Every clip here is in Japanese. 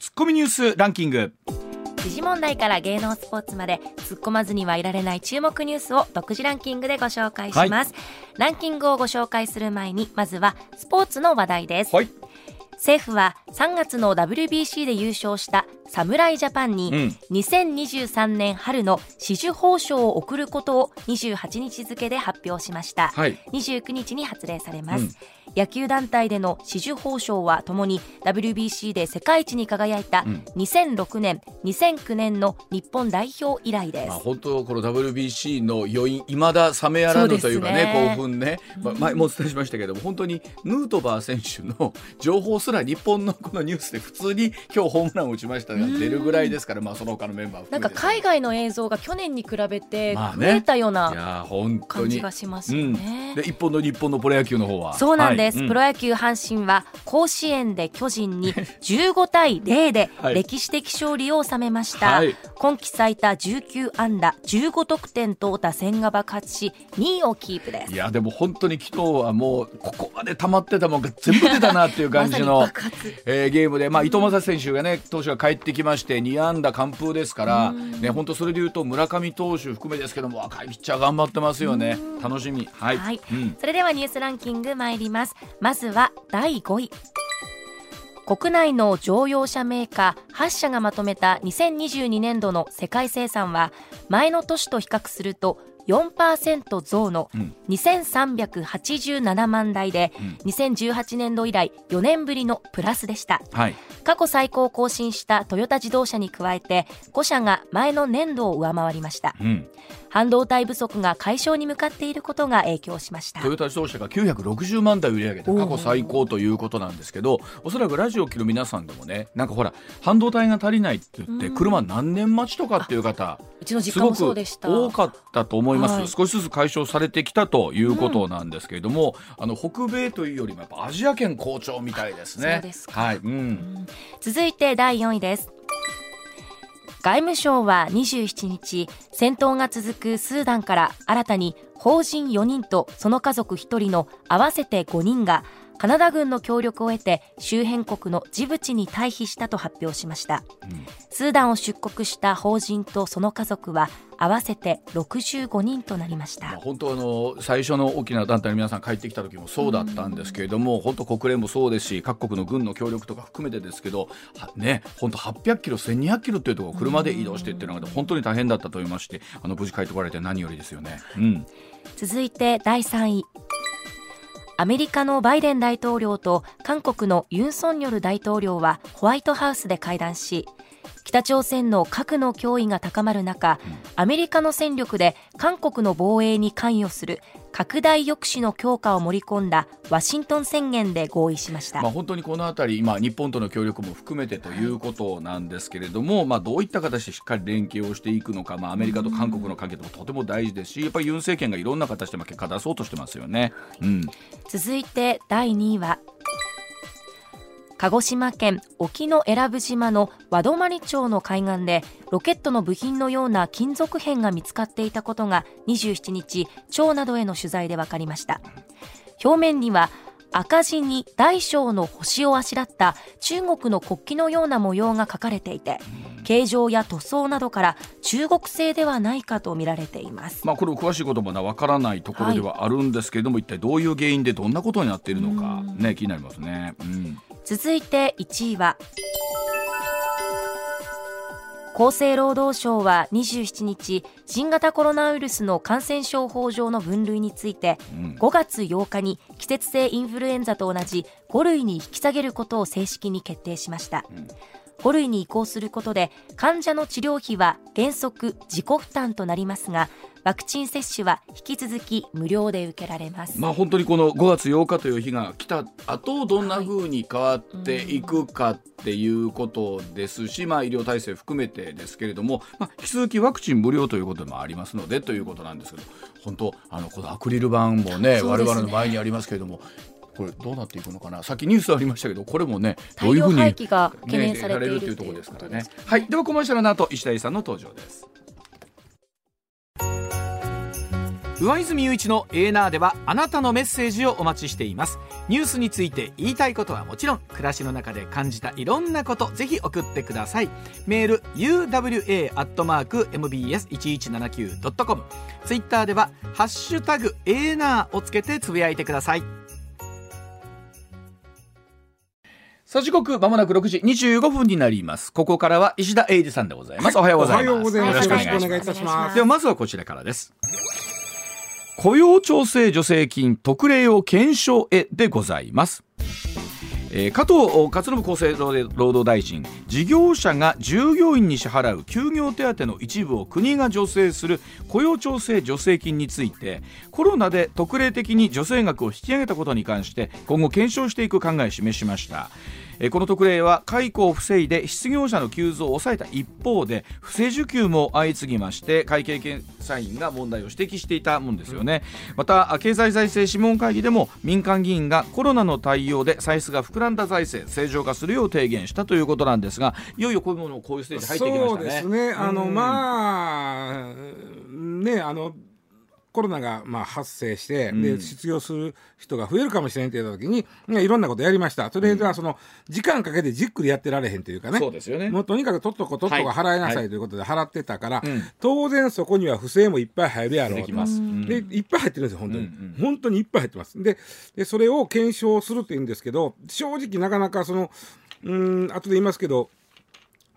ツッコミニュースランキング。時事問題から芸能スポーツまで突っ込まずにはいられない注目ニュースを独自ランキングでご紹介します、ランキングをご紹介する前にまずはスポーツの話題です、はい。政府は3月の WBC で優勝した侍ジャパンにうん2023年春の紫綬褒章を贈ることを28日付で発表しました、はい。29日に発令されます、うん。野球団体での紫綬褒章はともに WBC で世界一に輝いたうん。2006年、2009年の日本代表以来です、まあ、本当この WBC の余韻いまだ冷めやらぬというかねね興奮ね、まあ、前もお伝えしましたけども本当にヌートバー選手の情報すら日本のこのニュースで普通に今日ホームランを打ちましたが出るぐらいですから、まあ、その他のメンバーなんか海外の映像が去年に比べて増えたよういな感じがしますよね。で一本の日本のプロ野球の方は。そうなんです、はい。プロ野球阪神は甲子園で巨人に 15対0ではい。歴史的勝利を収めました、はい。今季最多19安打15得点と打線が爆発し2位をキープです。いやでも本当に昨日はもうここまで溜まってたもんが全部出たなっていう感じの まえーゲームで、まあ、伊藤正選手がね投手が帰ってきまして2安打完封ですから、ね、本当それでいうと村上投手含めですけども若いピッチャー頑張ってますよね。楽しみ。はい、はい。うん。それではニュースランキング参ります。まずは第5位。国内の乗用車メーカー8社がまとめた2022年度の世界生産は前の年と比較すると4%増のうん。2387万台で、2018年度以来4年ぶりのプラスでした。はい。過去最高を更新したトヨタ自動車に加えて5社が前の年度を上回りました。うん、半導体不足が解消に向かっていることが影響しました。トヨタ自動車が960万台売り上げた過去最高ということなんですけどおそらくラジオを聞る皆さんでもねなんかほら半導体が足りないって言ってうん。車何年待ちとかっていう方うちの実家もそうでした。多かったと思います、はい。少しずつ解消されてきたということなんですけれども、あの北米というよりもやっぱアジア圏好調みたいですね。そうですか。はい、うん、続いて第4位です。外務省は27日戦闘が続くスーダンから新たに邦人4人とその家族1人の合わせて5人がカナダ軍の協力を得て周辺国のジブチに退避したと発表しました。スーダンを出国した邦人とその家族は合わせて65人となりました。まあ本当あの最初の大きな団体の皆さん帰ってきた時もそうだったんですけれども、本当国連もそうですし各国の軍の協力とか含めてですけどはね本当800キロ1200キロっていうところを車で移動してっていうのが本当に大変だったと思いましてあの無事帰ってこられて何よりですよね。うん。続いて第3位アメリカのバイデン大統領と韓国のユン・ソンニョル大統領はホワイトハウスで会談し北朝鮮の核の脅威が高まる中、アメリカの戦力で韓国の防衛に関与する拡大抑止の強化を盛り込んだワシントン宣言で合意しました、まあ、本当にこのあたり、今、日本との協力も含めてということなんですけれども、まあ、どういった形でしっかり連携をしていくのか、まあ、アメリカと韓国の関係ともとても大事ですし、やっぱりユン政権がいろんな形でまあ結果出そうとしてますよね。うん、続いて第2位は鹿児島県沖永良部島の和泊町の海岸でロケットの部品のような金属片が見つかっていたことが27日町などへの取材で分かりました。表面には赤字に大小の星をあしらった中国の国旗のような模様が書かれていて形状や塗装などから中国製ではないかと見られています。まあ、これも詳しいこともわからないところではあるんですけれども、一体どういう原因でどんなことになっているのか、ね、気になりますね。うん続いて1位は。厚生労働省は27日新型コロナウイルスの感染症法上の分類についてうん。5月8日に季節性インフルエンザと同じ5類に引き下げることを正式に決定しました。うん5類に移行することで患者の治療費は原則自己負担となりますがワクチン接種は引き続き無料で受けられます、まあ、本当にこの5月8日という日が来た後どんな風に変わっていくかっていうことですし、まあ、医療体制含めてですけれども、まあ、引き続きワクチン無料ということもありますのでということなんですけど本当あのこのアクリル板もねね。我々の前にありますけれどもこれどうなっていくのかな。さっきニュースありましたけどこれもねどういうふうに、廃棄が懸念されているねというところですからね。はい、ではコマーシャルの後石田さんの登場です。上泉雄一のエーナーではあなたのメッセージをお待ちしています。ニュースについて言いたいことはもちろん暮らしの中で感じたいろんなことぜひ送ってください。メール uwa.mbs1179.com ツイッターではハッシュタグエーナーをつけてつぶやいてくださいさあ時刻まもなく6時25分になります。ここからは石田英二さんでございます、はい、おはようございます。おはようございます。よろしくお願いいたします。ではまずはこちらからです。雇用調整助成金特例を検証へでございますえー、加藤勝信厚生労働大臣事業者が従業員に支払う休業手当の一部を国が助成する雇用調整助成金についてコロナで特例的に助成額を引き上げたことに関して今後検証していく考えを示しました。この特例は解雇を防いで失業者の急増を抑えた一方で不正受給も相次ぎまして会計検査院が問題を指摘していたもんですよね、また経済財政諮問会議でも民間議員がコロナの対応で歳出が膨らんだ財政正常化するよう提言したということなんですがいよいよこういうものをこういうステージ入ってきましたね。そうですね。あの、まあねあのコロナがまあ発生して、うん、で失業する人が増えるかもしれんって言った時にいろんなことやりました。それではその時間かけてじっくりやってられへんというかね。そうですよね。もうとにかくとっとことっとこ払いなさいということで払ってたから、はいはい、当然そこには不正もいっぱい入るやろうと。でいっぱい入ってるんですよ本当に、うんうん、本当にいっぱい入ってます。ででそれを検証するっていうんですけど正直なかなかそのうん後で言いますけど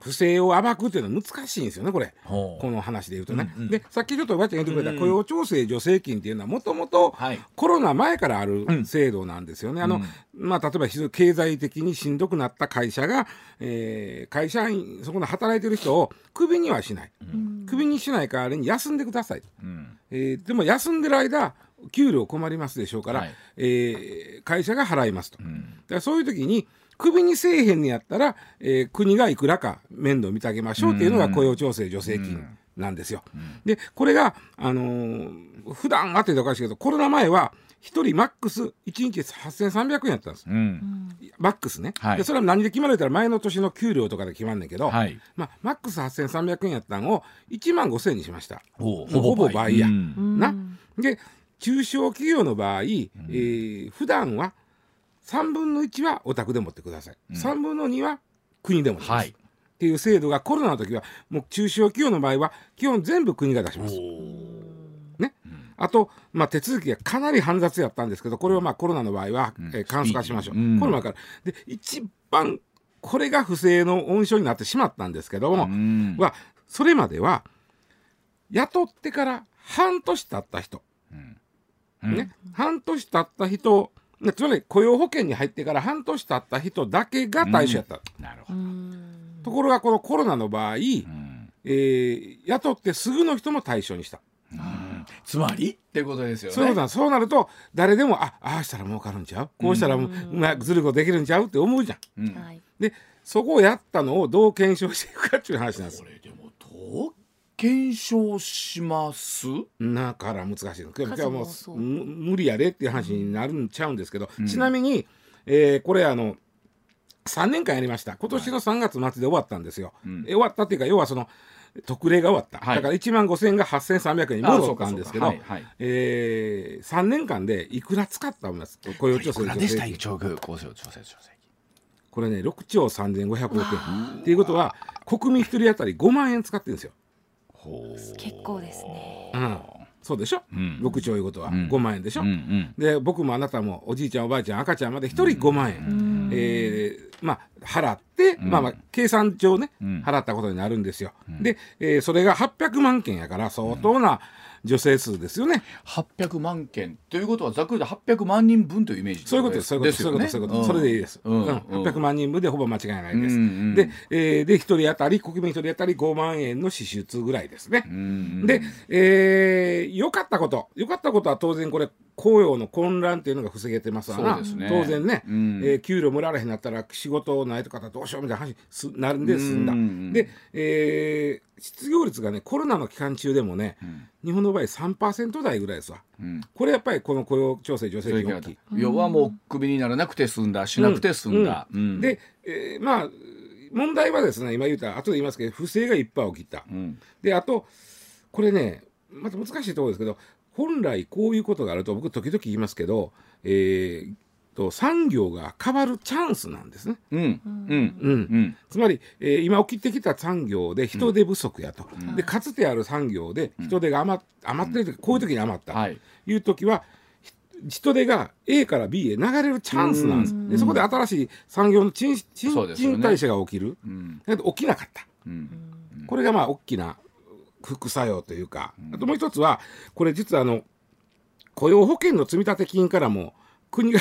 不正を暴くっていうのは難しいんですよねこれ。この話で言うとね。うんうん、でさっきちょっとおばあちゃん言ってくれた雇用調整助成金っていうのはもともとコロナ前からある制度なんですよね。うん、あのまあ、例えば経済的にしんどくなった会社が、えー、会社員そこの働いてる人をクビにはしない、うん、クビにしない代わりに休んでください、うん、えー、でも休んでる間給料困りますでしょうから、はい、えー、会社が払いますと、うん、だからそういう時にクビにせえへんにやったら、えー、国がいくらか面倒見てあげましょうっていうのが雇用調整助成金なんですよ。でこれが、あのー、普段あっておかしいけどコロナ前は1人マックス1日8300円やったんです、うん、マックスね、はい、でそれは何で決まるたら前の年の給料とかで決まんねんけど、はい、まあ、マックス8300円やったんを1万5000円にしました。ほぼ倍や、うん、な。で中小企業の場合、えー、普段は3分の1はお宅で持ってください、うん、3分の2は国で持ちます、はい、っていう制度がコロナの時はもう中小企業の場合は基本全部国が出します。ね、うん、あと、まあ、手続きがかなり煩雑やったんですけどこれはまあコロナの場合は、うん、えー、簡素化しましょう、うん、コロナからで一番これが不正の温床になってしまったんですけども、はそれまでは雇ってから半年経った人、ね、半年経った人つまり雇用保険に入ってから半年経った人だけが対象やった、うん、なるほど。ところがこのコロナの場合、うん、えー、雇ってすぐの人も対象にした。うん、つまりっていうことですよね。そうそうなると誰でもあああしたら儲かるんちゃう？こうしたらうまくずることできるんちゃうって思うじゃん。うん、でそこをやったのをどう検証していくかっていう話なんです。これでもどう検証します？だから難しいの。今日はもう無理やでっていう話になるんちゃうんですけど、うん、ちなみに、えー、これあの3年間やりました。今年の3月末で終わったんですよ、はい、終わったっていうか要はその特例が終わった、はい、だから1万5000円が8300円に戻ったんですけど、はいはい、えー、3年間でいくら使ったんです？雇用調整助成金。これね6兆3500億円。っていうことは国民1人当たり5万円使ってるんですよ結構ですね。うん。そうでしょ、うん、6兆いうことは。5万円でしょ、うんうん、で僕もあなたもおじいちゃんおばあちゃん赤ちゃんまで1人5万円、うん、えー、まあ、払って、まあまあ計算上ね、払ったことになるんですよ、で、えー、それが800万件やから相当な、女性数ですよね。800万件。ということはざっくりで800万人分というイメージそういうことです。そういうことです、そういうことそういうこと、それでいいです。うん。うん、800万人分でほぼ間違いないです。うんうん、で、えー、で1人当たり国民1人当たり5万円の支出ぐらいですね。うんうん、で、えー、よかったこと。よかったことは当然これ雇用の混乱っていうのが防げてます。わな、ね、当然ね、うん、えー、給料もらわれへんなったら仕事ないとかどうしようみたいな話すなるんで済んだ、うんうん、で、えー、失業率がねコロナの期間中でもね、うん、日本の場合3%台ぐらいですわ、うん、これやっぱりこの雇用調整助成金大きい。要はもうクビにならなくて済んだしなくて済んだ、で、えー、まあ問題はですね今言った後で言いますけど不正がいっぱい起きた、であとこれねまた難しいところですけど本来こういうことがあると僕時々言いますけど、えー、と産業が変わるチャンスなんですね。うん。うん。うん。つまり、えー、今起きてきた産業で人手不足やと、うん、でかつてある産業で人手が余余ってるこういう時に余った。とい。う時は、人手が A から B へ流れるチャンスなんです。でそこで新しい産業の賃賃賃代謝が起きる、だけど起きなかった。これがまあ大きな副作用というか、あともう一つはこれ実はあの雇用保険の積立金からも国が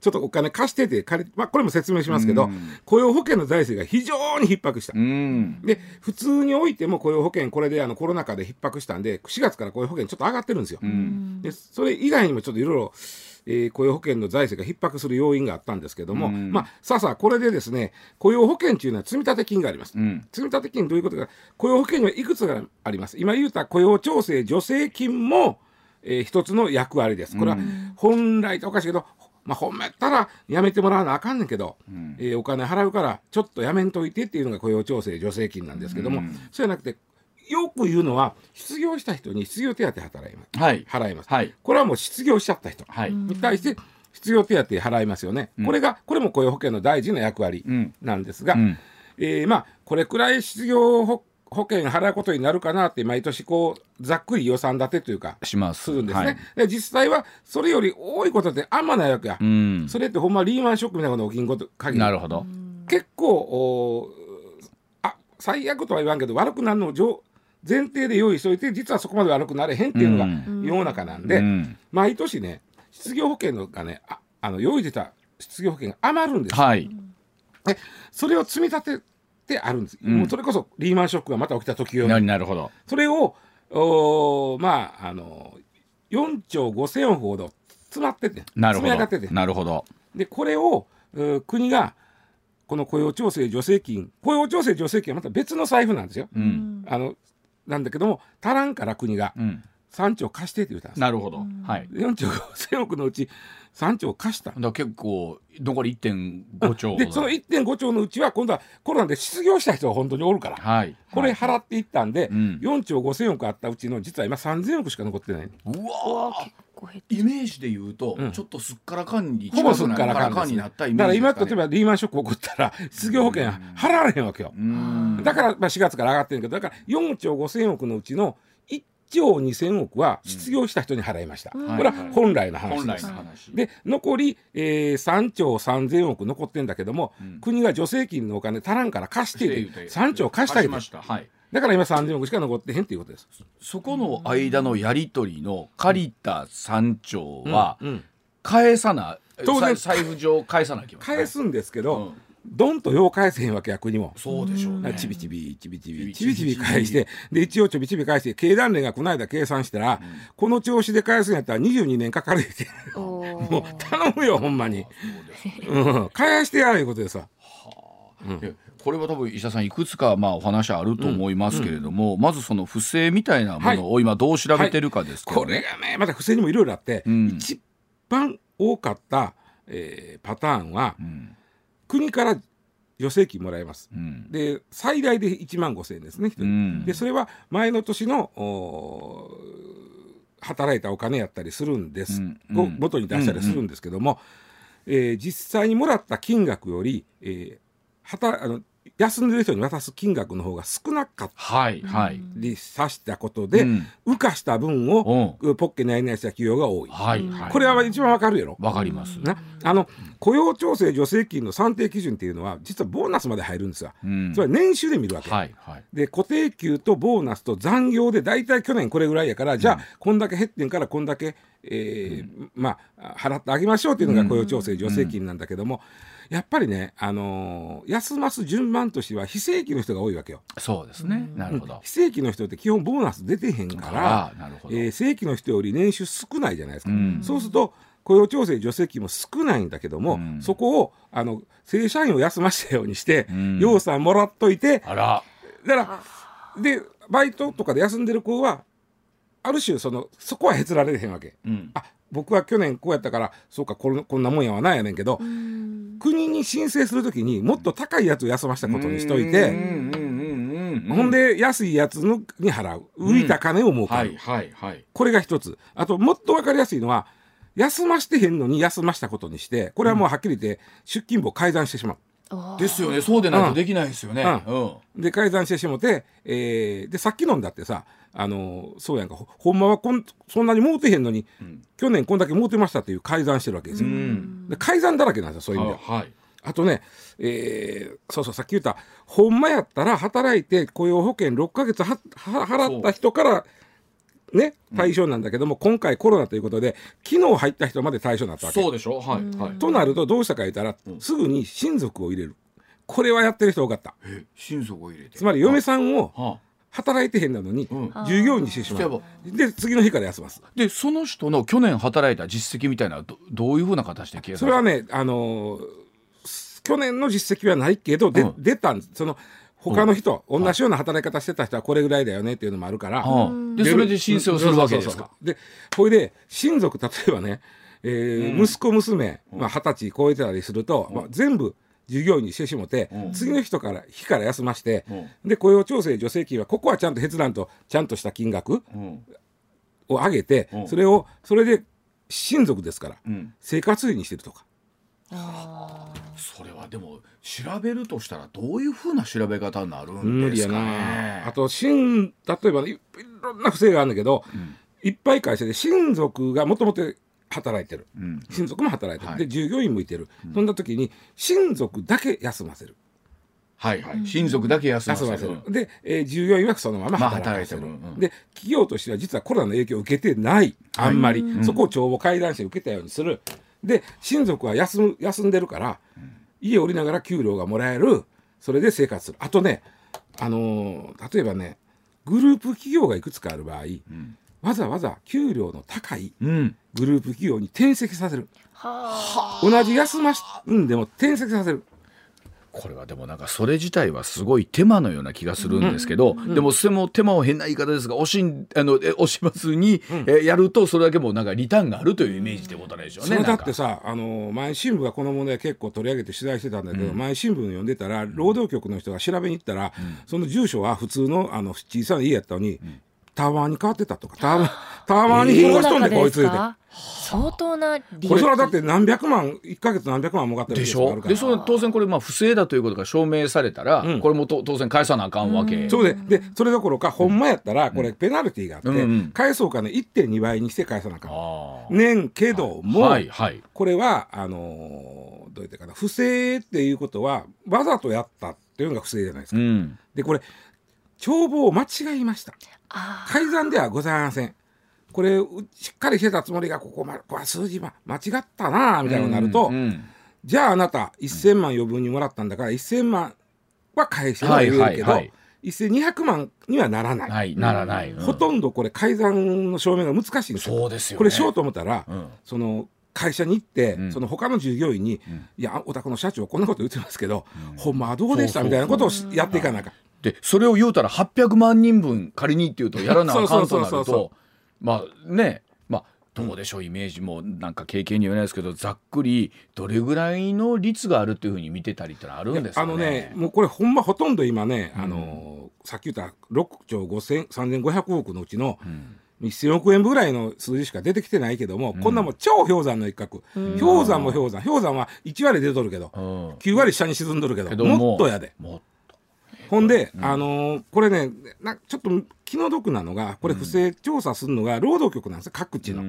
ちょっとお金貸してて借り、まあ、これも説明しますけど、雇用保険の財政が非常に逼迫した。で、普通においても雇用保険、これであのコロナ禍で逼迫したんで、4月から雇用保険ちょっと上がってるんですよ。で、それ以外にもちょっといろいろ、えー、雇用保険の財政が逼迫する要因があったんですけども、まあ、さあさあ、これでですね、雇用保険というのは積立金があります。積立金どういうことか、雇用保険にはいくつがあります。今言うた雇用調整助成金も、えー、一つの役割です。これは本来っておかしいけど、まあ、褒めたらやめてもらわなあかんねんけど、うん、えー、お金払うからちょっとやめんといてっていうのが雇用調整助成金なんですけども、うん、そうじゃなくてよく言うのは失業した人に失業手当払います、はい、払います、はい、これはもう失業しちゃった人に対して失業手当払いますよね、うん、これがこれも雇用保険の大事な役割なんですが、うん、えー、まあこれくらい失業保保険払うことになるかなって毎年こうざっくり予算立てというかします。するんですね、はい、で実際はそれより多いことってあんまないわけや、うん、それってほんまリーマンショックみたいなこと起きんこと限りなるほど。結構おあ最悪とは言わんけど悪くなるのを前提で用意しといて実はそこまで悪くなれへんっていうのが世の中なんで、うん、毎年ね失業保険のがねああの用意してた失業保険が余るんです、はい、でそれを積み立てってあるんです、うん、もうそれこそリーマンショックがまた起きた時用になるほど。それをおまああの4兆5,000億ほど詰まっててなるほど。積み上がってて。なるほど。でこれを国がこの雇用調整助成金。雇用調整助成金はまた別の財布なんですよ、うん、あのなんだけども足らんから国が3兆貸してって言ったんです、なるほど、はい、4兆5,000億のうち3兆貸した。だ結構残り1.5兆でその1.5兆のうちは今度はコロナで失業した人が本当におるから、はい、これ払っていったんで、はい、4兆5,000億あったうちの実は今3,000億しか残ってない、うわイメージで言うと、うん、ちょっとすっからかんにほぼすっからかんになったイメージ、ね、だから今例えばリーマンショック起こったら失業保険払われへんわけよ。だからまあ4月から上がってるけどだから4兆5,000億のうちの兆2000億は失業した人に払いました、うん、これは本来の話です、で残り、えー、3兆3000億残ってんだけども、うん、国が助成金のお金足らんから貸して3兆貸してあげて、はい、だから今3000億しか残ってへんっていうことです。そこの間のやり取りの借りた3兆は返さな、当然財布上返さなきゃ返すんですけど、どんとよう返せへんわけや国もそうでしょうね。ちびちびちびちびちびちび返してで一応ちびちび返して経団連がこの間計算したら、うん、この調子で返すんやったら22年かかるってもう頼むよほんまに、うん、返してやるいうことでさ、はあ、うん。これは多分石田さんいくつかまあお話あると思いますけれども、うん。うん、まずその不正みたいなものを今どう調べてるかですけど、ね。はいはい、これがねまた不正にもいろいろあって、うん、一番多かった、えー、パターンは、うん国から助成金もらえます、うん、で最大で1万5千円ですね、うん、でそれは前の年の働いたお金やったりするんです、うん、を元に出したりするんですけども、うん。うん、えー、実際にもらった金額より、えー、はたあの休んでる人に渡す金額の方が少なかった。りさしたことで、浮かした分をポッケにあいないした企業が多い、はいはい、これは一番わかるやろ。わかります。なあの雇用調整助成金の算定基準っていうのは実はボーナスまで入るんですよ、うん、つまり年収で見るわけ、はいはい、で固定給とボーナスと残業で大体去年これぐらいやからじゃあこんだけ減ってんからこんだけ、えー、うん、まあ払ってあげましょうっていうのが雇用調整助成金なんだけども、うんやっぱりね、あのー、休ます順番としては非正規の人が多いわけよ。そうですね。なるほど。非正規の人って基本ボーナス出てへんから、えー、正規の人より年収少ないじゃないですか。うん、そうすると雇用調整助成金も少ないんだけども、うん、そこをあの正社員を休ませたようにして、うん、養蚕もらっといて、あら。だからでバイトとかで休んでる子はある種そのそこはへつられへんわけ。うん、あ僕は去年こうやったからそうかここんなもんやはないやねんけど国に申請するときにもっと高いやつを休ませたことにしといてうんほんで安いやつのに払う。浮いた金を儲かる、はいはいこれが一つ。あともっと分かりやすいのは休ましてへんのに休ましたことにしてこれはもうはっきり言って出勤簿を改ざんしてしまう。ですよねそうでないとできないですよね。うんで改ざんしてしもて、えー、でさっきのんだってさあのーそうやんかほほんまはこんそんなに儲てへんのに、去年こんだけ儲てましたっていう改ざんしてるわけですよ。で改ざんだらけなんですよそういう意味では。はい。あとね、えーそうそうさっき言ったほんまやったら働いて雇用保険6ヶ月はは払った人からね対象なんだけども、今回コロナということで昨日入った人まで対象になったわけ。そうでしょ？はいはい。となるとどうしたか言ったら、すぐに親族を入れる。これはやってる人多かった。え親族を入れて？つまり嫁さんをは働いてへんなのに、ん。従業員にしてしまう。で次の日から休ます。でその人の去年働いた実績みたいなのはどどういうふうな形で計算それはねあのー去年の実績はないけど、でうん。出たんですその他の人、同じような働き方してた人はこれぐらいだよねっていうのもあるから、はあでそれで申請をするわけですか？でこれで親族例えばね、えー息子娘まあ二十、歳超えてたりすると、まあ、全部従業員にしてしもて、次の人から日から休まして、で雇用調整助成金はここはちゃんと閲覧とちゃんとした金額うん。を上げて、うん。それをそれで親族ですから、うん。生活費にしてるとか。それはでも調べるとしたらどういうふうな調べ方になるんですかな。あね。と親例えばねいいろんな不正があるんだけど、いっぱい会社で親族がもともと働いてる、ん。親族も働いてる、はい。で従業員もいてる、そんな時に親族だけ休ませる。はいはい。親族だけ休ませる。で、えー従業員はそのまままあ働いてるうん。で企業としては実はコロナの影響を受けてない。あんまり、そこを帳簿開覧して受けたようにするで親族は休む休んでるから、家を降りながら給料がもらえるそれで生活する。あとねあのー例えばねグループ企業がいくつかある場合、わざわざ給料の高いうん。グループ企業に転籍させる。同じ休ましんでも転籍させるこれはでもなんかそれ自体はすごい手間のような気がするんですけど、でもそれも手間を変な言い方ですが惜しんあのしまずに、えやるとそれだけもうなんかリターンがあるというイメージってことなんでしょうね。それだってさ、あの毎新聞がこの問題結構取り上げて取材してたんだけど、毎新聞読んでたら労働局の人が調べに行ったら、その住所は普通のあの小さな家やったのに、タワーに変わってたとかタワー。タワーに引っ越しとんで、こいつで。相当な利これそれはだって何百万1か月何百万儲かってるでしょ？でそれ当然これまあ不正だということが証明されたら、これもと当然返さなあかんわけ、そうででそれどころかほんまやったらこれペナルティーがあって、うんうん。返そうかね1.2倍にして返さなあかん。あねんけども、はいはい。これはあのーどう言ってかな不正っていうことはわざとやったっていうのが不正じゃないですか。うん。でこれ帳簿を間違いました。あ改ざんではございません。これうしっかりしてたつもりがここまこれ数字、ま、間違ったなあみたいになると、うんうん。じゃああなた1000万余分にもらったんだから1000万は返しては言えるけど、はいはいはい。1200万にはならない、はいならない、うん。ほとんどこれ改ざんの証明が難しいんですよ。そうですよね。これしようと思ったら、うん。その会社に行って、ん。その他の従業員に「いやお宅の社長こんなこと言ってますけど、ほんまはどうでした?」みたいなことをしやっていかなあかん。でそれを言うたら800万人分仮にっていうとやらなあかんとなると まあねまあどうでしょうイメージも。なんか経験には言えないですけどざっくりどれぐらいの率があるっていうふうに見てたりってのはあるんですかね。あのねもうこれほんまほとんど今ね、あのさっき言った6兆5 3500億のうちの、1000億円ぐらいの数字しか出てきてないけども、こんなもん超氷山の一角、氷山も氷山。氷山は1割出とるけど、うん。9割下に沈んどるけどけどもっとやで。もほんで、あのーこれねなちょっと気の毒なのがこれ不正調査するのが労働局なんですよ各地の、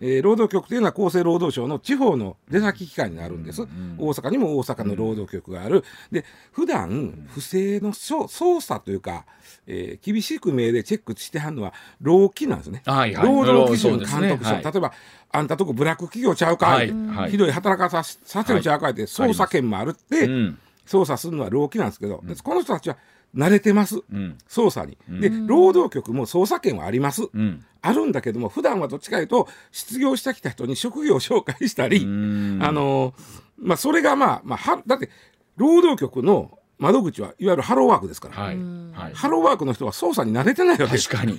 えー労働局というのは厚生労働省の地方の出先機関になるんです、大阪にも大阪の労働局がある。で普段不正の捜捜査というか、えー厳しく命でチェックしてはるのは労基なんですね、はいはい。労働基準監督署、はい。例えばあんたとこブラック企業ちゃうか、はい。はい。ひどい働かささせるちゃうかって捜査権もあるって、うん捜査するのは労基なんですけど、でこの人たちは慣れてます、ん。捜査に。で労働局も捜査権はあります、ん。あるんだけども普段はどっちかというと失業してきた人に職業を紹介したり、あのまあ、それがまあ、まあ、はだって労働局の窓口はいわゆるハローワークですから、はい。はい。ハローワークの人は捜査に慣れてないわけです。確かに。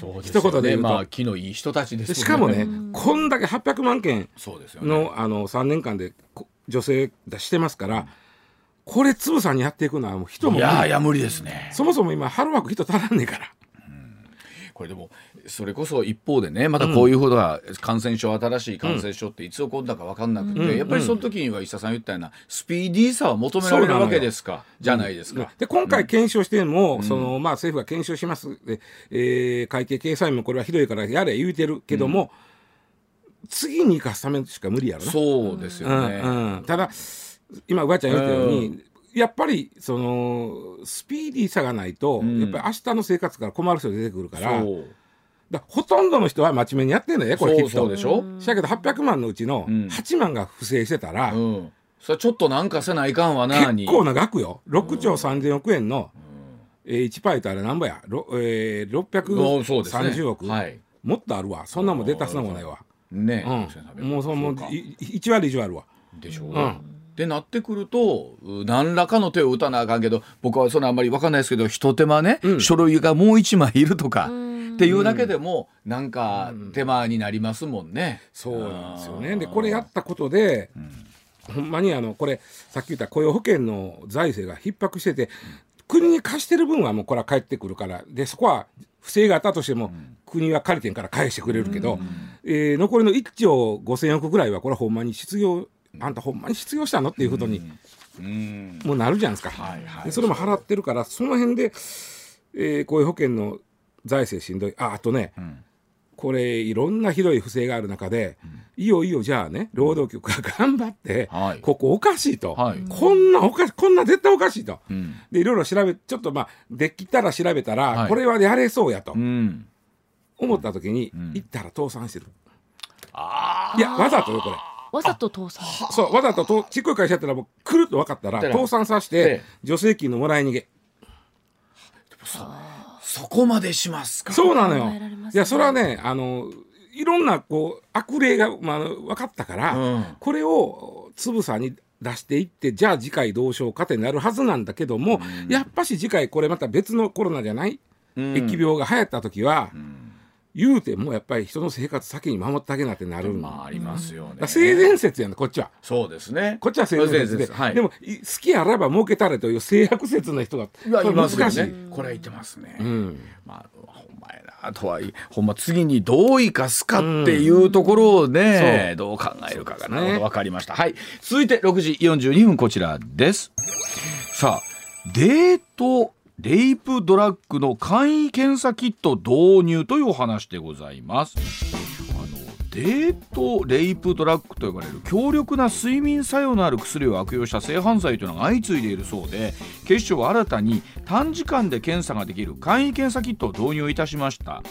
そうですよ一言で言うと。まあ気のいい人たちですよでしかもね、こんだけ800万件そうですよね。のあの3年間でこ女性出してますから、これつぶさにやっていくのはもう人もいやいや無理ですね。そもそも今ハローワーク人足らんねえから。これでもそれこそ一方でねまたこういうふうな感染症、新しい感染症っていつ起こるんだか分かんなくて、うん、やっぱりその時には石田さん言ったようなスピーディーさは求められるわけですか？じゃないですか。で今回検証しても、うん、そのまあ、政府が検証します。で、えー、会計計算院もこれはひどいからやれ言うてるけども、うん、次に生かすためしか無理やろな。そうですよね、ただ今うばちゃん言ったように、やっぱりそのスピーディーさがないと、やっぱり明日の生活から困る人出てくるから。だほとんどの人は真面目にやってんのよこれきっと。そうでしょ？しやけど800万のうちの8万が不正してたら、うん、それちょっとなんかせないかんわな結構な額よ。6兆3000億円の、うん、えー、1パイとあれなんぼや、えー、630億、ね。はい、もっとあるわ。そんなもん出たすなもないわ。ね、うん、もうその1割以上あるわ。でしょう、うんってなってくると何らかの手を打たなあかんけど僕はそのあんまり分かんないですけどひと手間ね、うん、書類がもう一枚いるとか。っていうだけでもなんか手間になりますもんね。そうなんですよね。でこれやったことで、ほんまにあのこれさっき言った雇用保険の財政が逼迫してて、国に貸してる分はもうこれは返ってくるからでそこは不正があったとしても、国は借りてんから返してくれるけど、えー、残りの1兆5,000億ぐらいはこれはほんまに失業あんたほんまに失業したの？っていうことに、もうなるじゃないですか、はいはい、それも払ってるからその辺で、えー、雇用保険の財政しんどい。ああとね、うん、これいろんなひどい不正がある中で、うん、いよいよじゃあね労働局が頑張って、はい、ここおかしいと、はい、こんなおかしこんな絶対おかしいと、うん、でいろいろ調べちょっとまあできたら調べたら、はい、これはやれそうやと、思った時に、行ったら倒産してる。いやわざとよこれ。わざと倒産。そうわざととちっこい会社やったらもうくるっと分かったら倒産させて助成金のもらい逃げ。そこまでしますか？そうなのよ、ね、いやそれはねあのいろんなこう悪例が、まあ、分かったから、うん、これをつぶさに出していってじゃあ次回どうしようかってなるはずなんだけども、うん、やっぱし次回これまた別のコロナじゃない、うん、疫病が流行った時は、うん言うてもやっぱり人の生活先に守ってあげなってなるまあありますよね。性善説やんこっちは。そうですね。こっちは性善説で、はい、でも好きあらば儲けたれという性悪説の人がいますよね。これは言ってますね、うん、まあほんまやなとはいほんま次にどう生かすかっていうところをね、うん、どう考えるかがね。分かりました。はい。続いて6時42分こちらです。さあデートレイプドラッグの簡易検査キット導入というお話でございます。デートレイプドラッグと呼ばれる強力な睡眠作用のある薬を悪用した性犯罪というのが相次いでいるそうで警視庁は新たに短時間で検査ができる簡易検査キットを導入いたしました。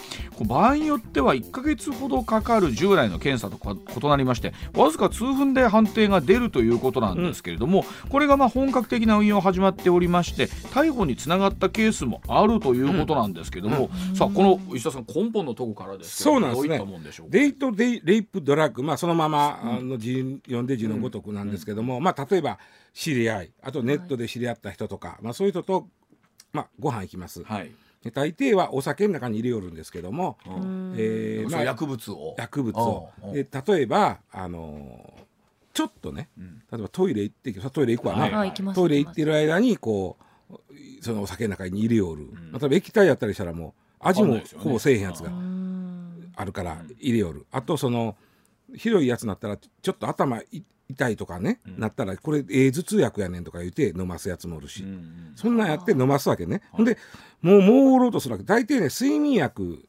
場合によっては1ヶ月ほどかかる従来の検査と異なりましてわずか数分で判定が出るということなんですけれども、うん、これがまあ本格的な運用始まっておりまして逮捕につながったケースもあるということなんですけれども、うん、さあこの石田さん根本のとこからですけどそうなんですね。デートデレイプドラッグ、まあ、そのままあの字読んで字のごとくなんですけども、まあ、例えば知り合いあとネットで知り合った人とか、まあ、そういう人と、まあ、ご飯行きます。はい。大抵はお酒の中に入れよるんですけども、えーまあ、薬物を。薬物を。で例えばあのちょっとね、例えばトイレ行ってトイレ行くわね、はい、トイレ行ってる間にこうそのお酒の中に入れよる、うん、例えば液体やったりしたらもう味もほぼせえへんやつが。あるから入れよる、あとそのひどいやつになったらちょっと頭痛いとかね、うん、なったらこれええ頭痛薬やねんとか言って飲ますやつもおるし、うんうん、そんなんやって飲ますわけね、ほんでもう朦朧とするわけ。大抵ね睡眠薬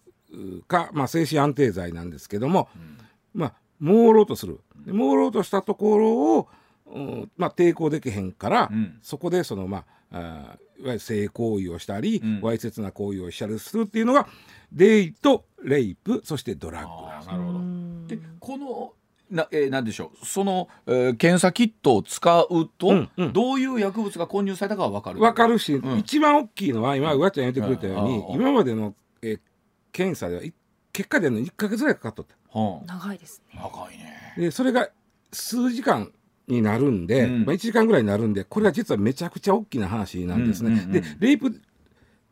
か、まあ、精神安定剤なんですけども、うん、まあ朦朧とする。朦朧としたところを、うんまあ、抵抗できへんから、うん、そこでそのまああいわゆる性行為をしたり、わいせつな行為をしたりするっていうのがデイトレイプそしてドラッグ。なるほど。でこのな,、えー、なんでしょう。その、えー、検査キットを使うと、うんうん、どういう薬物が混入されたかは分かる。分かるし、うん、一番大きいのは今うわちゃん言ってくれたように、うん、今までの、えー、検査では結果出るの1か月ぐらいかかっとった、長いですね。長いね。でそれが数時間になるんで、うん、まあ、1時間ぐらいになるんでこれは実はめちゃくちゃ大きな話なんですね。うんうんうん、でレイプ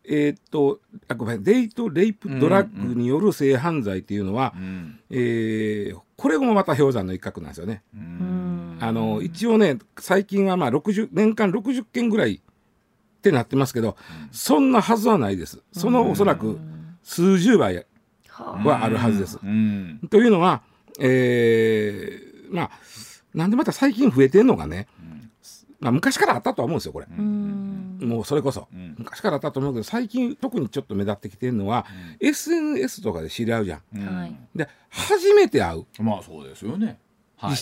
えー、っとあごめんデイト・レイプ・ドラッグによる性犯罪っていうのは、うんうん、えー、これもまた氷山の一角なんですよね。あの一応ね最近はまあ60年間60件ぐらいってなってますけど、そんなはずはないです。そのおそらく数十倍はあ。るはずです。というのは、えー、まあなんでまた最近増えてんのがね、まあ、昔からあったとは思うんですよこれ。もうそれこそ、昔からあったと思うけど最近特にちょっと目立ってきてるのは、SNS とかで知り合うじゃん。で初めて会う。まあそうですよね。はい、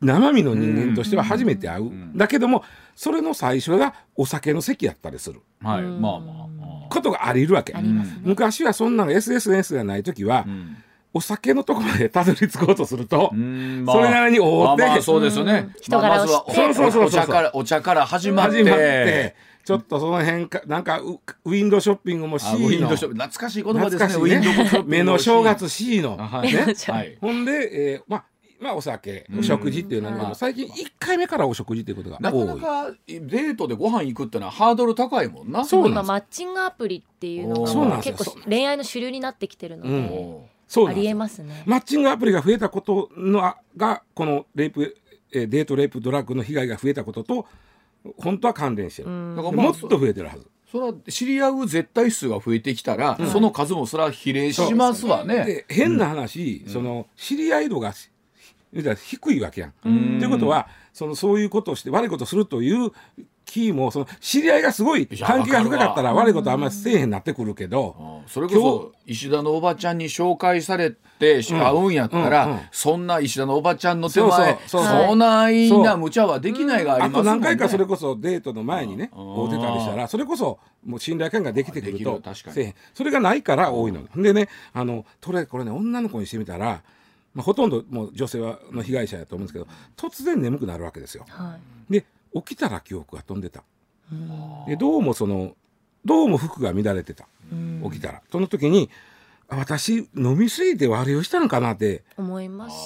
生身の人間としては初めて会う、だけどもそれの最初がお酒の席やったりする、はい、まあまあ。ことがあり得るわけ、ね、昔はそんなの SSNS がない時は、うんお酒のとこまでたどり着こうとすると、まあ、それなりに追って、まあ、まあそうですよね、人柄を知って、そうそうそうお茶からお茶から始まって。始まってちょっとその辺かなんかウィンドショッピングも C の。ウィンドショ懐かしい言葉ですねねウィンドショッピング。目の正月 C の、はい、ね、はい、ほんで、えー、まあまあお酒お食事っていうのは、最近1回目からお食事っていうことがなかなかデートでご飯行くっていうのはハードル高いもんな。そう今マッチングアプリっていうのが結構恋愛の主流になってきてるので、そうありえますね。マッチングアプリが増えたことのがこのレイプデートレイプドラッグの被害が増えたことと本当は関連してる、だからもっと増えてるはず。それは知り合う絶対数が増えてきたら、うん、その数もそれは比例しますわね。変な話、うん、その知り合い度が低いわけやん。ということはそのそういうことをして悪いことをするというキーもその知り合いがすごい関係が深かったら悪いことあんまりせえへんなってくるけど、それこそ石田のおばちゃんに紹介されて会うんやったら、そんな石田のおばちゃんの手前そないな無茶はできないがありますもんね。あと何回かそれこそデートの前にね会うてたりしたらそれこそもう信頼感ができてくるとせえへん。それがないから多いの。でねあのこれこれね女の子にしてみたら。まあ、ほとんどもう女性はの被害者やと思うんですけど突然眠くなるわけですよ。はい、で起きたら記憶が飛んでた。でどうもそのどうも服が乱れてた。起きたら。その時に私飲み過ぎて悪いをしたのかなって。思います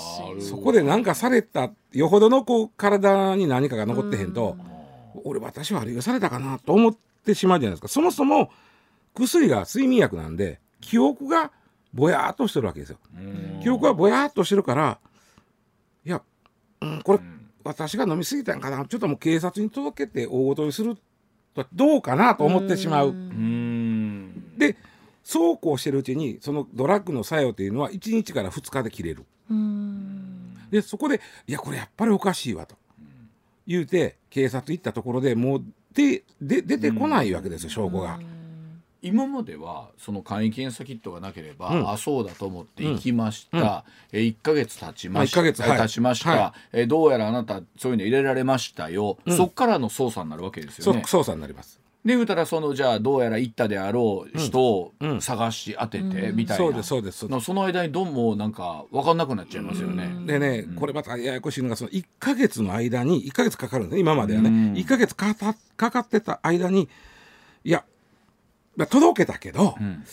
そこで何かされたよほどのこう体に何かが残ってへんと俺私悪いをされたかなと思ってしまうじゃないですか。そもそも薬が睡眠薬なんで記憶がぼやっとしてるわけですよ。記憶がぼやっとしてるからいや、うん、これ私が飲み過ぎたんかな。ちょっともう警察に届けて大ごとにするとどうかなと思ってしまう。でそうこうしてるうちにそのドラッグの作用というのは1日から2日で切れる。でそこでいやこれやっぱりおかしいわと。言うて警察行ったところでもうでで出てこないわけですよ証拠が。今まではその簡易検査キットがなければ、うん、あそうだと思って行きました、うん、え1か月経ちました、まあ、経ちました、はい、えどうやらあなたそういうの入れられましたよ、うん、そっからの捜査になるわけですよね。捜査になります。で言うたらそのじゃあどうやら行ったであろう人を探し当ててみたいな、そうですそうです。その間にどうもなんか分かんなくなっちゃいますよね。でね、これまたややこしいのがその1か月の間に1か月かかるんですね今まではね、うん、1か月かかかってた間にいやまあ、届けたけど、うん、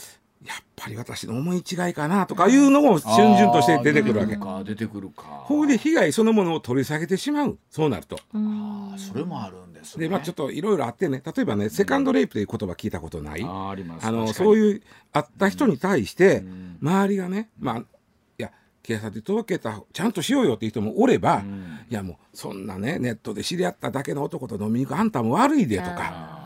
やっぱり私の思い違いかなとかいうのも瞬々として出てくるわけ。出てくるか。ここで被害そのものを取り下げてしまう。そうなると。ああ、それもあるんですね。で、まあちょっといろいろあってね、例えばね、セカンドレイプという言葉聞いたことない。ああります。あの、そういう、あった人に対して、周りがね、まあ、いや、警察に届けた、ちゃんとしようよっていう人もおれば、いやもう、そんなね、ネットで知り合っただけの男と飲みに行くあんたも悪いでとか。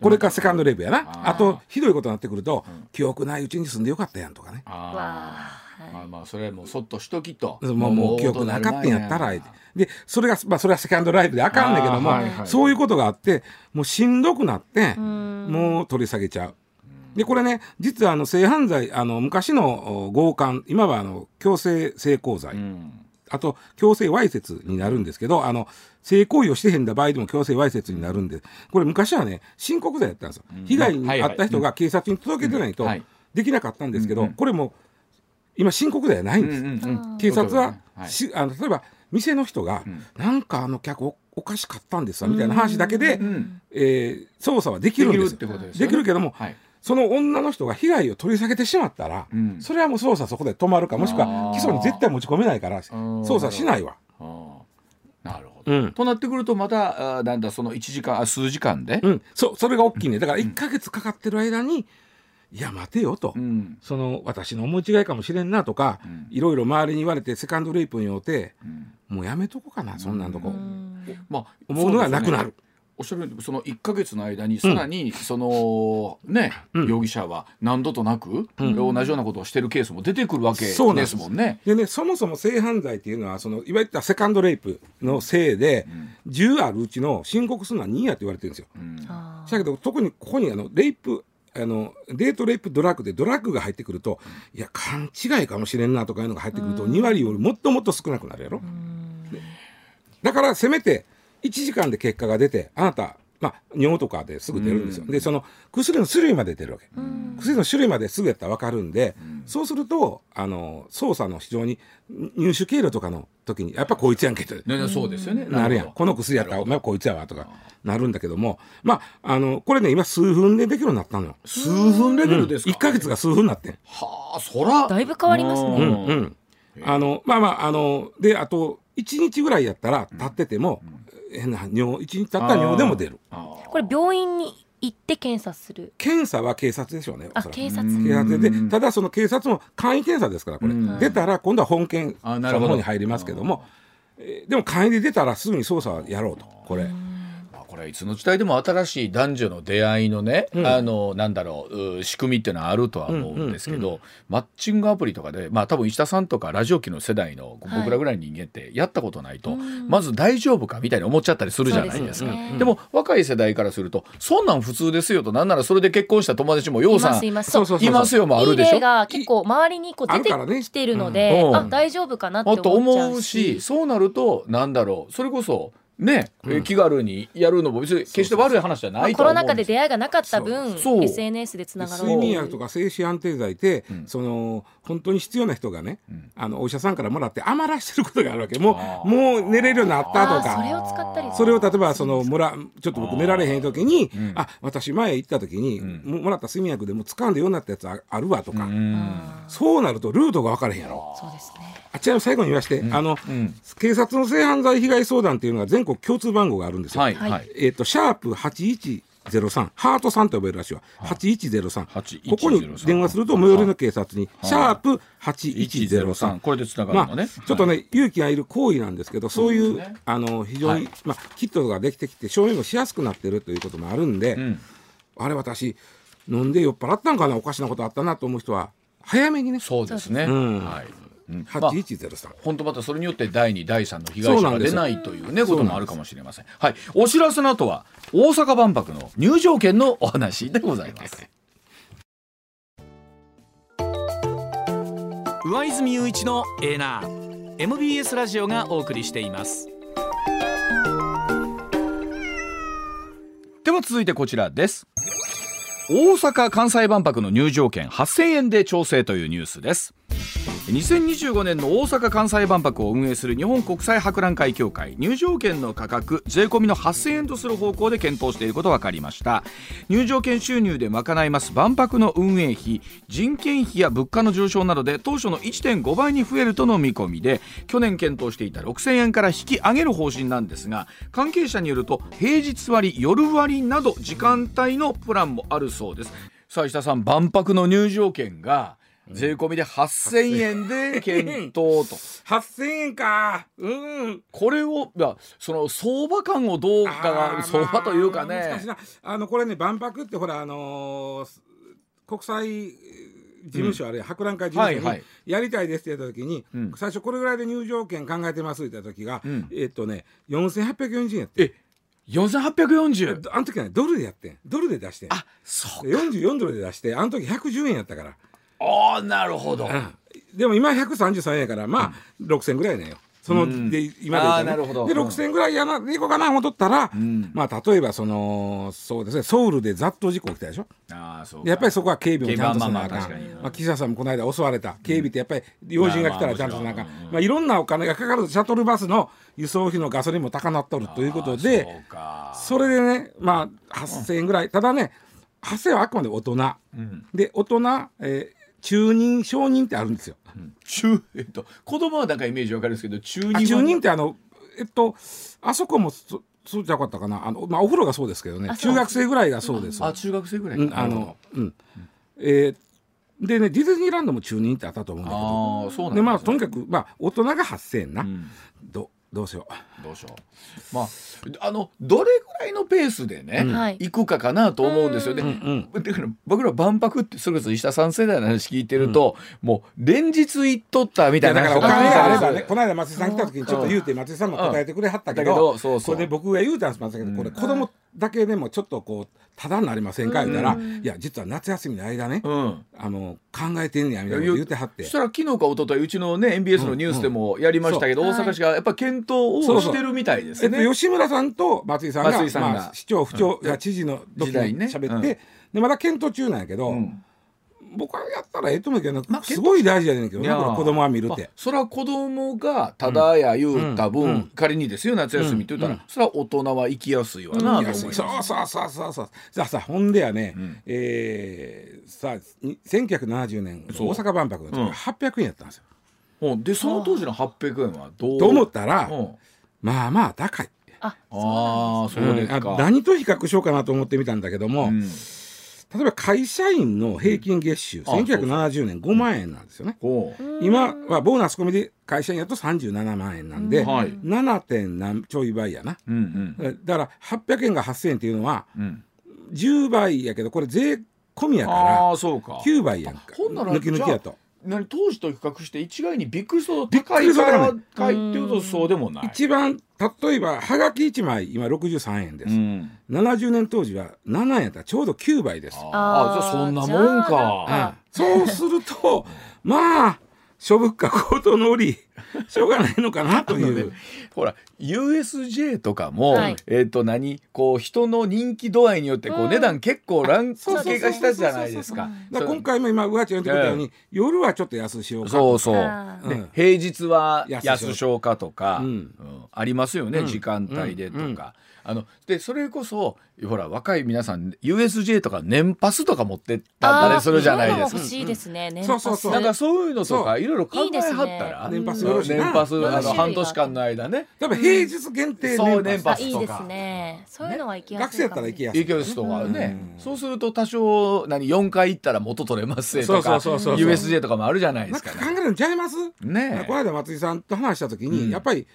これかセカンドレイプやな。あとひどいことになってくると、記憶ないうちに住んでよかったやんとかね。あまあまあそれもそっとしときと。もうもう記憶なかったんやったらでそれがまあそれはセカンドライブであかんねんけども、そういうことがあってもうしんどくなってもう取り下げちゃう。でこれね実はあの性犯罪あの昔の強姦今はあの強制性交罪、あと強制わいせつになるんですけどあの性行為をしてへんだ場合でも強制わいせつになるんでこれ昔はね申告罪やったんですよ、うん、被害に遭った人が警察に届けてないとできなかったんですけど、うん、これも今申告罪はないんです、警察は、はい、あの例えば店の人が、うん、なんかあの客おかしかったんですわみたいな話だけで、うん、えー、捜査はできるんですできる、ね、できるけども、はいその女の人が被害を取り下げてしまったら、うん、それはもう捜査そこで止まるかもしくは起訴に絶対持ち込めないから捜査しないわ。なるほど、うん、となってくるとまたあなんだその1時間あ数時間で、うん、そそれが大きいね。だから1か月かかってる間に、いや待てよと、うん、その私の思い違いかもしれんなとか、いろいろ周りに言われてセカンドレイプによって、もうやめとこうかなそんなんとこ、まあ、思うのがなくなる。おっしゃるようにその1か月の間にさらにその、ね、容疑者は何度となく、同じようなことをしてるケースも出てくるわけですもんね。でねそもそも性犯罪っていうのはそのいわゆるセカンドレイプのせいで、うん、10あるうちの申告するのは2やって言われてるんですよ。うん、だけど特にここにあのレイプあのデートレイプドラッグでドラッグが入ってくると、いや勘違いかもしれんなとかいうのが入ってくると、2割よりもっともっと少なくなるやろ。だからせめて1時間で結果が出てあなたまあ、尿とかですぐ出るんですよ、でその薬の種類まで出るわけ、薬の種類まですぐやったら分かるんで、そうするとあの捜査の非常に入手経路とかの時にやっぱこいつやんけって、ね、そうですよね。なるやん。この薬やったらお前はこいつやわとかなるんだけどもまああのこれね今数分でできるようになったのよ。数分レベルですか、うん、1か月が数分になってはあそら。だいぶ変わりますね。うんうん。あのまあまああのであと1日ぐらいやったら立ってても、うん変な尿一日経ったら尿でも出る。これ病院に行って検査する。検査は警察でしょうねあ警察。警察で。ただその警察も簡易検査ですからこれ。出たら今度は本検査の方に入りますけども。えでも簡易で出たらすぐに捜査はやろうとこれ。これいつの時代でも新しい男女の出会いのね、うん、あのなんだろう仕組みっていうのはあるとは思うんですけど、マッチングアプリとかでまあ多分石田さんとかラジオ機の世代の僕らぐらいの人間ってやったことないと、はい、まず大丈夫かみたいに思っちゃったりするじゃないですか。でね、でも若い世代からするとそんなん普通ですよとなんならそれで結婚した友達もようさんいますよもあるでしょ？いいが結構周りにこう出てきてるので、ねうん、あ大丈夫かなって思うしそうなるとなんだろうそれこそね、うん、気軽にやるのも別に決して悪い話じゃないとコロナ禍で出会いがなかった分 SNS でつながる睡眠薬とか精神安定剤って、うん、その本当に必要な人がね、うん、あのお医者さんからもらって余らしてることがあるわけ。もうもう寝れるようになったとか。それを使ったりそれを例えばそのもらちょっと僕寝られへん時にあ,、あ私前行った時に、もらった睡眠薬でも掴んでようになったやつあるわとか。そうなるとルートが分からへんやろ。そうですね。あちら最後に言わして、あの、警察の性犯罪被害相談っていうのが全国共通番号があるんですよ。はい、えっ、ー、とシャープ八一ゼロ三。ハートさんと呼べるらしいわ。八一ゼロ三。ここに電話すると最寄りの警察にシャープ八一ゼロ三。これでつながるのね。まあ、ちょっとね、勇気がいる行為なんですけど、そういう、ね、あの非常に、まあキットができてきて証明もしやすくなってるということもあるんで、うん、あれ私飲んで酔っ払ったんかなおかしなことあったなと思う人は早めにね。そうですね。うん、はい。8103、本当またそれによって第2第3の被害者が出ないというねこともあるかもしれません。はい。お知らせの後は大阪万博の入場券のお話でございます。上泉雄一のエーナー。MBS ラジオがお送りしています。では続いてこちらです。大阪・関西万博の入場券8000円で調整というニュースです2025年の大阪・関西万博を運営する日本国際博覧会協会入場券の価格税込みの8000円とする方向で検討していることが分かりました。入場券収入で賄います万博の運営費人件費や物価の上昇などで当初の1.5倍に増えるとの見込みで去年検討していた6000円から引き上げる方針なんですが関係者によると平日割夜割など時間帯のプランもあるそうです。さあ石田さん万博の入場券が税込みで8000円で検討と。8000円か。うん。これをいやその相場感をどうか相場というかね。あのこれね万博ってほらあのー、国際事務所あれ、うん、博覧会事務所にやりたいですって言った時に、はいはい、最初これぐらいで入場券考えてますって言った時が、うん、えっとね4840円やって。え4840あの時はねドルでやってん。ドルで出してあそう44ドルで出してあの時110円やったからああなるほど、うん、でも今133円やからまあ、うん、6000ぐらいねよ。その、うん、で今で、ね、で6000円ぐらいやなでいこうかな思っとったら、うん、まあ例えばそのそうですねソウルで雑踏事故起きたでしょ？あそうやっぱりそこは警備もちゃんとせなあかん、まあ、岸田さんもこの間襲われた。警備ってやっぱり要人が来たらちゃんとせなあかん、まあ、いろんなお金がかかるシャトルバスの輸送費のガソリンも高なっとるということでそれでねまあ8000円ぐらい。ただね8000円はあくまで大人、で大人、えー中任承認ってあるんですよ。中えっと子供はなんかイメージわかるんですけど中任中任ってあのえっとあそこもそそうじゃなかったかな。あのまあお風呂がそうですけどね。中学生ぐらいがそうです。あ中学生ぐらい、うん、あのうん。えー、でねディズニーランドも中2ってあったと思うんだけど。あそうなんでまあとにかくまあ大人が8000円な、うん、どどうしよう。どうしよう。まああのどれぐらいのペースでね、うん、行くかかなと思うんですよ。ね、うんうん、だから僕ら万博ってそれこそ石田さん世代の話聞いてると、うん、もう連日行っとったみたいなだからお金があればねこの間松井さん来た時にちょっと言うて松井さんも答えてくれはったけど、うん、そうそうそれで僕が言うたん。ですけどこれ子供だけでもちょっとこうただになりませんか？言ったら、うん、いや実は夏休みの間ね、うん、あの考えてんねやみたいな言ってはって。そしたら昨日か一昨日うちのね MBS のニュースでもやりましたけど、うんう。ん、大阪市がやっぱ検討をしてるみたいですね、えっと、吉村さんと松井さんがまあ、市長府長、うん、知事の時に喋って、でまだ検討中なんやけど、僕はやったらええと思うけど、まあ、すごい大事やねんけどね。子供は見るって、それは子供がただや言うた分、うん、仮にですよ夏休みって言ったら、うん、それは大人は行きやすいわな、うん、そうそうそうそうそう。じゃあさほんでやね、うん、えー、さ1970年大阪万博の時は800円やったんですよ、でその当時の800円はどう？と思ったら、まあまあ高い。ああそうですか、何と比較しようかなと思ってみたんだけども、例えば会社員の平均月収、うん、1970年5万円なんですよね、今はボーナス込みで会社員やと37万円なんで、うん、7. 点何ちょい倍やな、うんうん、だから800円が8000円っていうのは、うん、10倍やけどこれ税込みやから9倍やんか。抜き抜きやと。何当時と比較して一概にびっくりするほど高いからかい。っていうとそうでもない。一番例えばはがき1枚今63円です、うん、70年当時は7円やったらちょうど9倍です。ああじゃあそんなもんか、そうするとまあ諸物価高騰の折 しょうがないのかなという。ほら USJ とかも、はい、えっ、ー、と何こう人の人気度合いによってこう値段結構ランク付けがしたじゃないですか。今回も今上地が言ってくれたように、夜はちょっと安しようかそうそう。うん、平日は安しようかとか、うん。うん、ありますよね、時間帯でとか。あのでそれこそほら若い皆さん USJ とか年パスとか持ってったりするじゃないですか。欲しいですね。年パス。そうそうなんかそういうのとかいろいろ考えはったら、年パス年パスあの半年間の間ね。多分平日限定年パスいいですね。そういうのは行きやすい。学生やったら行きやすい。行きやすいとかね。そうすると多少何四回行ったら元取れますとか USJ とかもあるじゃないですか。考えるんちゃいます？ね。この間松井さんと話した時にやっぱり。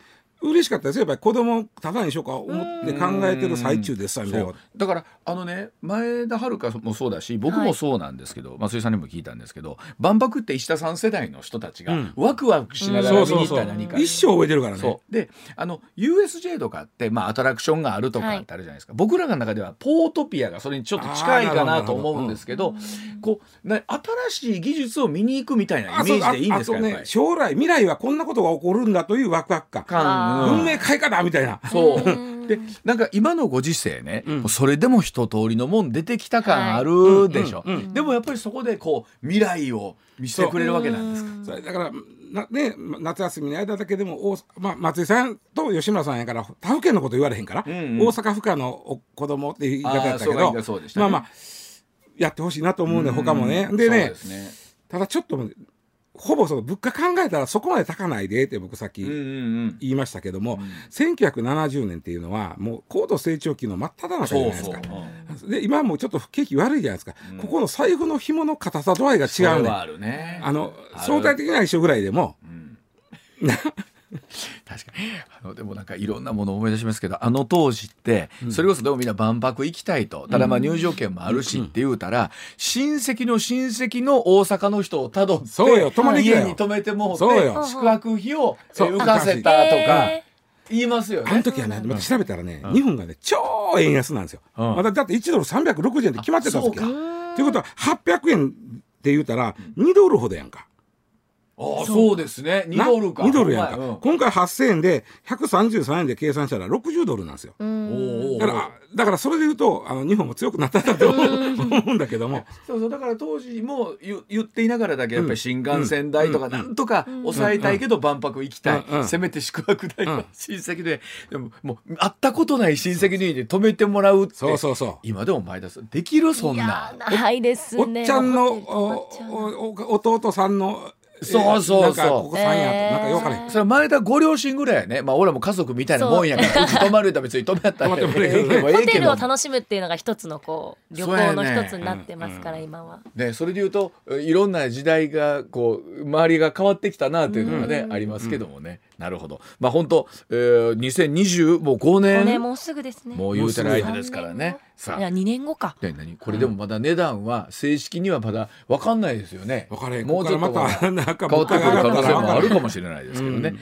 嬉しかったですよ。やっぱり子供ただにしようか思って考えてる最中ですみたいなだからあのね前田遥もそうだし僕もそうなんですけど、はい、松井さんにも聞いたんですけど万博って石田さん世代の人たちがワクワクしながら見に行った何か、一生覚えてるからね。であの USJ とかって、まあ、アトラクションがあるとかってあるじゃないですか、はい、僕らの中ではポートピアがそれにちょっと近いかなと思うんですけどこう新しい技術を見に行くみたいなイメージでいいんですかね。将来未来はこんなことが起こるんだというワクワク感運命開花だみたいな。そう。でなんか今のご時世ね、うん、それでも一通りのもん出てきた感あるでしょ、はいうんうん、でもやっぱりそこでこう未来を見せてくれるわけなんですそれだからなね、夏休みの間だけでもまあ、松井さんと吉村さんやから他府県のこと言われへんから、うんうん、大阪府下の子供って言い方やったけど、ね、まあまあやってほしいなと思うんで、他もね。でね、ね、ただちょっとほぼその物価考えたらそこまで高ないでって僕さっき言いましたけども、うん。うん、1970年っていうのはもう高度成長期の真っ只中じゃないですか。で今もちょっと景気悪いじゃないですか、うん、ここの財布の紐の硬さ度合いが違うねあね。あの相対的な一緒ぐらいでも、うん、確かに。あのでもなんかいろんなものを思い出しますけどあの当時ってそれこそでもみんな万博行きたいと、ただまあ入場券もあるしって言うたら、親戚の親戚の大阪の人をたどってそうよ泊まり家に泊めてもって宿泊費を浮かせたとか。言いますよね。あの時はね、また調べたらね、日本がね、超円安なんですよ。まだだって1ドル360円で決まってた時か。ということは、800円って言うたら、2ドルほどやんか。あそうですね2ドルか2ドルやんか、うん、今回8000円で133円で計算したら60ドルなんですよだからだからそれで言うとあの日本も強くなったんだと思うんだけどもそうそうだから当時も言言っていながらだけやっぱり新幹線代とかなんとか抑えたいけど万博行きたい、せめて宿泊代は親戚ででももう会ったことない親戚の家で泊めてもらうってそうそうそう今でも前田さんできるそんなないですねおっちゃんのおお弟さんのそうそうそう。ここさんやとなんかよかねそれ前田ご両親ぐらいやね。まあ俺らも家族みたいなもんやからうち泊まると別に泊めったら ホテルをし楽しむっていうのが一つのこう旅行の一つになってますから、今は。ね、それで言うといろんな時代がこう周りが変わってきたなというのがね、ありますけどもね、なるほどまあ本当、えー、2020もう5年？ねもうすぐですね。もう言うてる間ですからねさいや2年後か。ね、何？これでもまだ値段は正式にはまだ分かんないですよね。分かれもうちょっとまたなんか変わってくる可能性もあるかもしれないですけどね。